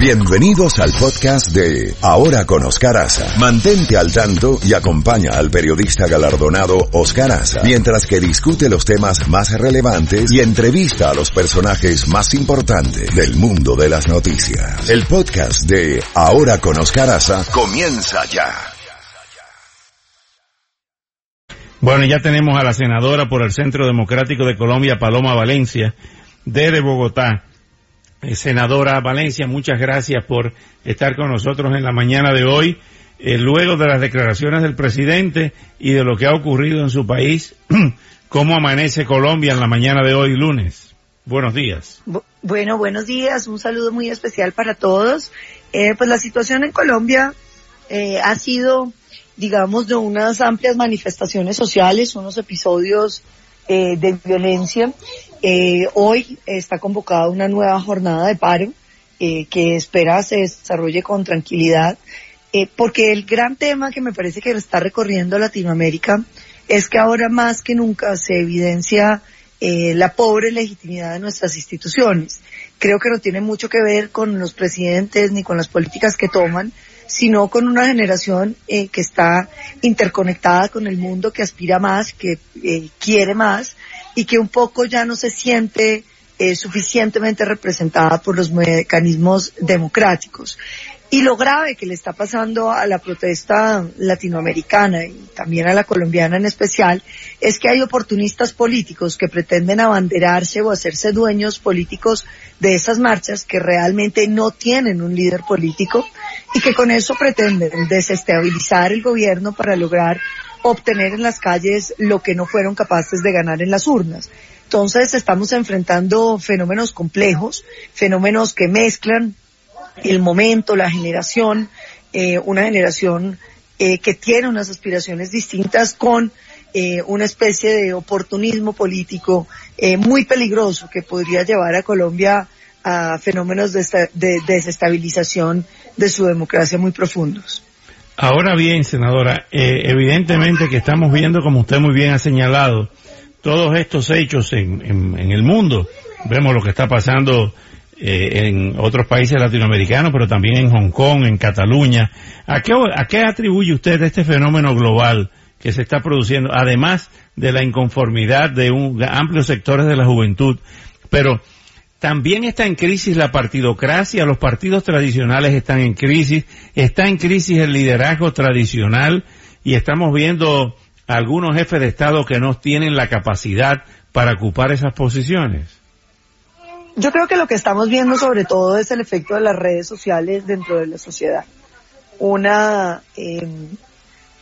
Bienvenidos al podcast de Ahora con Oscar Aza. Mantente al tanto y acompaña al periodista galardonado Oscar Aza mientras que discute los temas más relevantes y entrevista a los personajes más importantes del mundo de las noticias. El podcast de Ahora con Oscar Aza comienza ya. Bueno, ya tenemos a la senadora por el Centro Democrático de Colombia, Paloma Valencia, desde Bogotá. Eh, senadora Valencia, muchas gracias por estar con nosotros en la mañana de hoy, eh, luego de las declaraciones del presidente y de lo que ha ocurrido en su país. ¿Cómo amanece Colombia en la mañana de hoy, lunes? Buenos días. bueno, buenos días. Un saludo muy especial para todos. Eh, pues la situación en Colombia ha sido, digamos, de unas amplias manifestaciones sociales, unos episodios de violencia eh, hoy está convocada una nueva jornada de paro eh, que espera se desarrolle con tranquilidad, eh, porque el gran tema que me parece que está recorriendo Latinoamérica es que ahora más que nunca se evidencia la pobre legitimidad de nuestras instituciones. Creo que no tiene mucho que ver con los presidentes ni con las políticas que toman, sino con una generación que está interconectada con el mundo, que aspira más, que quiere más y que un poco ya no se siente eh, suficientemente representada por los mecanismos democráticos. Y lo grave que le está pasando a la protesta latinoamericana y también a la colombiana en especial es que hay oportunistas políticos que pretenden abanderarse o hacerse dueños políticos de esas marchas que realmente no tienen un líder político y que con eso pretenden desestabilizar el gobierno para lograr obtener en las calles lo que no fueron capaces de ganar en las urnas. Entonces estamos enfrentando fenómenos complejos, fenómenos que mezclan el momento, la generación, eh, una generación eh, que tiene unas aspiraciones distintas con eh, una especie de oportunismo político muy peligroso que podría llevar a Colombia a fenómenos de desestabilización de su democracia muy profundos. Ahora bien, senadora, eh, evidentemente que estamos viendo, como usted muy bien ha señalado, todos estos hechos en, el mundo. Vemos lo que está pasando eh, en otros países latinoamericanos, pero también en Hong Kong, en Cataluña. ¿A qué, ¿A qué atribuye usted este fenómeno global que se está produciendo, además de la inconformidad de un, amplios sectores de la juventud? Pero también está en crisis la partidocracia, los partidos tradicionales están en crisis, está en crisis el liderazgo tradicional y estamos viendo algunos jefes de Estado que no tienen la capacidad para ocupar esas posiciones. Yo creo que lo que estamos viendo sobre todo es el efecto de las redes sociales dentro de la sociedad. Una em,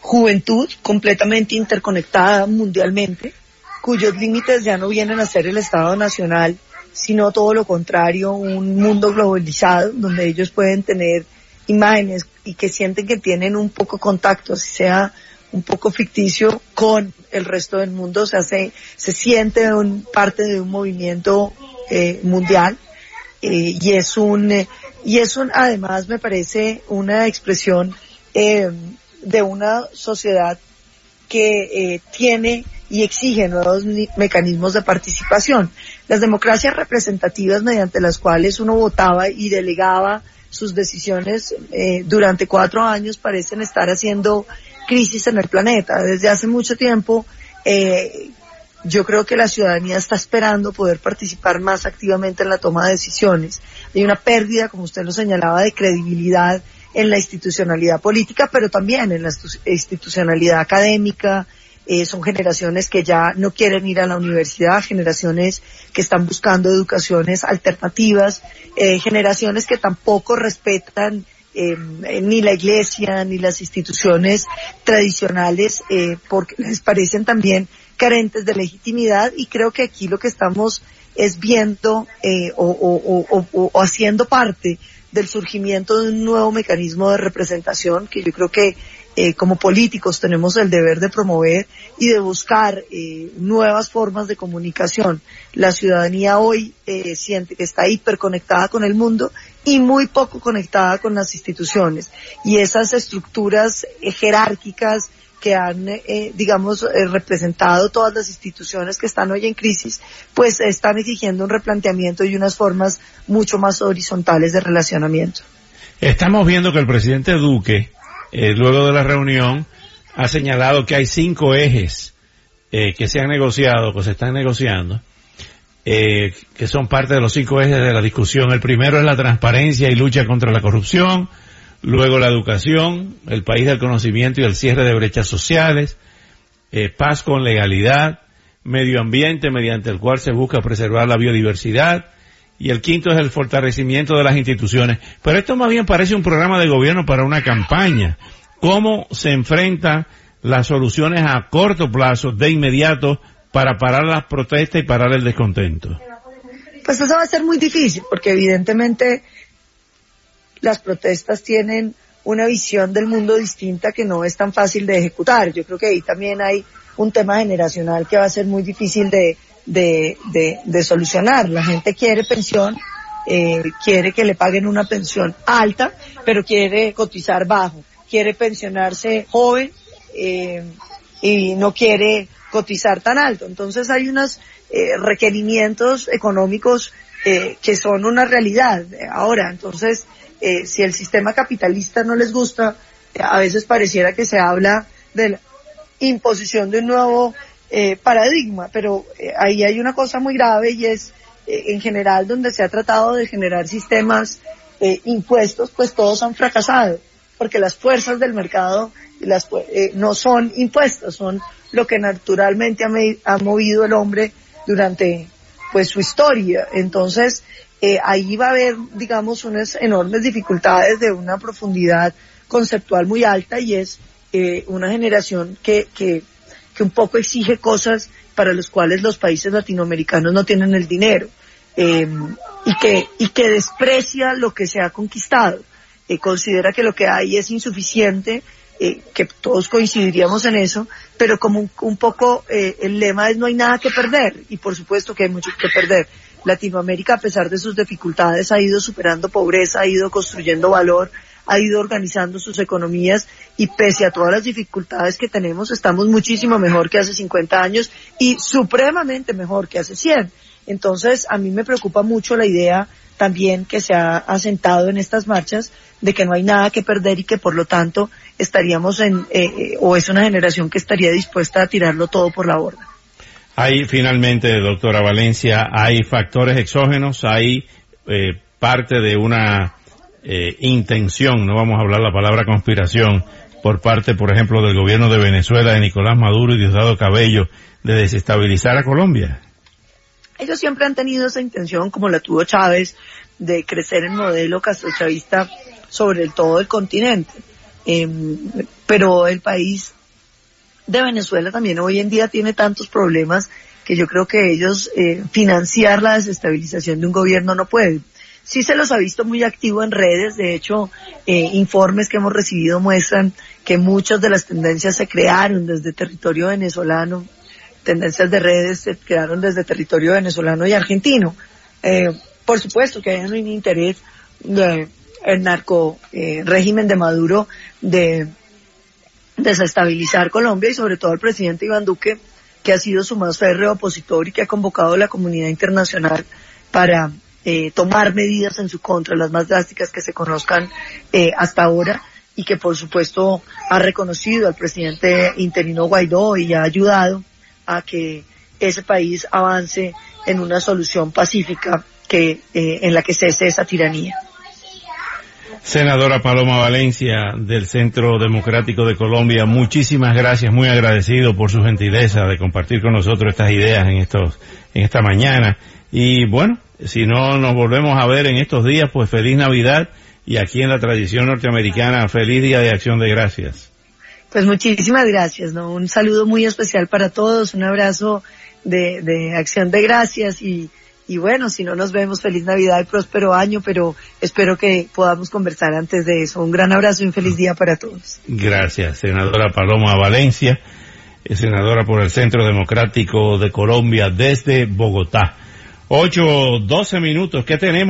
juventud completamente interconectada mundialmente, cuyos límites ya no vienen a ser el Estado Nacional, sino todo lo contrario, un mundo globalizado donde ellos pueden tener imágenes y que sienten que tienen un poco contacto, así sea un poco ficticio, con el resto del mundo, o sea, se, se siente un, parte de un movimiento eh, mundial eh, y es un, y es un, además me parece una expresión eh, de una sociedad que eh, tiene y exige nuevos mecanismos de participación. Las democracias representativas mediante las cuales uno votaba y delegaba sus decisiones eh, durante cuatro años parecen estar haciendo crisis en el planeta. Desde hace mucho tiempo eh, yo creo que la ciudadanía está esperando poder participar más activamente en la toma de decisiones. Hay una pérdida, como usted lo señalaba, de credibilidad en la institucionalidad política, pero también en la institucionalidad académica, eh, son generaciones que ya no quieren ir a la universidad, generaciones que están buscando educaciones alternativas, eh, generaciones que tampoco respetan em, ni la iglesia ni las instituciones tradicionales eh, porque les parecen también carentes de legitimidad y creo que aquí lo que estamos es viendo o haciendo parte del surgimiento de un nuevo mecanismo de representación que yo creo que eh, como políticos tenemos el deber de promover y de buscar eh, nuevas formas de comunicación. La ciudadanía hoy eh, siente que está hiperconectada con el mundo y muy poco conectada con las instituciones. Y esas estructuras jerárquicas que han, eh, digamos, eh, representado todas las instituciones que están hoy en crisis, pues están exigiendo un replanteamiento y unas formas mucho más horizontales de relacionamiento. Estamos viendo que el presidente Duque, eh, luego de la reunión, ha señalado que hay cinco ejes que se han negociado, que se están negociando, que son parte de los cinco ejes de la discusión. El primero es la transparencia y lucha contra la corrupción luego la educación, el país del conocimiento y el cierre de brechas sociales, eh, paz con legalidad, medio ambiente mediante el cual se busca preservar la biodiversidad, y el quinto es el fortalecimiento de las instituciones. Pero esto más bien parece un programa de gobierno para una campaña. ¿Cómo se enfrentan las soluciones a corto plazo, de inmediato, para parar las protestas y parar el descontento? Pues eso va a ser muy difícil, porque evidentemente las protestas tienen una visión del mundo distinta que no es tan fácil de ejecutar. Yo creo que ahí también hay un tema generacional que va a ser muy difícil de, de, de, solucionar. La gente quiere pensión, eh, quiere que le paguen una pensión alta, pero quiere cotizar bajo, quiere pensionarse joven eh, y no quiere cotizar tan alto. Entonces hay unos eh, requerimientos económicos que son una realidad ahora. Entonces eh, si el sistema capitalista no les gusta, eh, a veces pareciera que se habla de la imposición de un nuevo eh, paradigma, pero ahí hay una cosa muy grave y es en general donde se ha tratado de generar sistemas impuestos, pues todos han fracasado, porque las fuerzas del mercado las, no son impuestos, son lo que naturalmente ha, ha movido el hombre durante pues su historia. Entonces, eh, ahí va a haber, digamos, unas enormes dificultades de una profundidad conceptual muy alta y es eh, una generación que, que, que un poco exige cosas para las cuales los países latinoamericanos no tienen el dinero eh, y, que, y que desprecia lo que se ha conquistado. Eh, considera que lo que hay es insuficiente, eh, que todos coincidiríamos en eso, pero como un, un poco eh, el lema es no hay nada que perder y por supuesto que hay mucho que perder. Latinoamérica, a pesar de sus dificultades, ha ido superando pobreza, ha ido construyendo valor, ha ido organizando sus economías y pese a todas las dificultades que tenemos, estamos muchísimo mejor que hace 50 años y supremamente mejor que hace 100. Entonces, a mí me preocupa mucho la idea también que se ha asentado en estas marchas de que no hay nada que perder y que por lo tanto estaríamos en, eh, eh, o es una generación que estaría dispuesta a tirarlo todo por la borda. Hay finalmente, doctora Valencia, hay factores exógenos, hay eh, parte de una eh, intención, no vamos a hablar la palabra conspiración, por parte, por ejemplo, del gobierno de Venezuela, de Nicolás Maduro y Diosdado Cabello, de desestabilizar a Colombia. Ellos siempre han tenido esa intención, como la tuvo Chávez, de crecer el modelo castrochavista sobre todo el continente. Em, pero el país de Venezuela también hoy en día tiene tantos problemas que yo creo que ellos eh, financiar la desestabilización de un gobierno no pueden. Sí se los ha visto muy activo en redes, de hecho, eh, informes que hemos recibido muestran que muchas de las tendencias se crearon desde territorio venezolano, tendencias de redes se crearon desde territorio venezolano y argentino. Eh, por supuesto que hay un interés del narco eh, régimen de Maduro de desestabilizar Colombia y sobre todo el presidente Iván Duque, que ha sido su más férreo opositor y que ha convocado a la comunidad internacional para eh, tomar medidas en su contra, las más drásticas que se conozcan eh, hasta ahora y que por supuesto ha reconocido al presidente interino Guaidó y ha ayudado a que ese país avance en una solución pacífica que eh, en la que cese esa tiranía. Senadora Paloma Valencia del Centro Democrático de Colombia, muchísimas gracias, muy agradecido por su gentileza de compartir con nosotros estas ideas en estos, en esta mañana. Y bueno, si no nos volvemos a ver en estos días, pues feliz Navidad y aquí en la tradición norteamericana, feliz Día de Acción de Gracias. Pues muchísimas gracias, ¿no? Un saludo muy especial para todos, un abrazo de, de Acción de Gracias y y bueno, si no nos vemos, feliz Navidad y próspero año, pero espero que podamos conversar antes de eso. Un gran abrazo y un feliz día para todos. Gracias, senadora Paloma Valencia, senadora por el Centro Democrático de Colombia desde Bogotá. Ocho, doce minutos, ¿qué tenemos?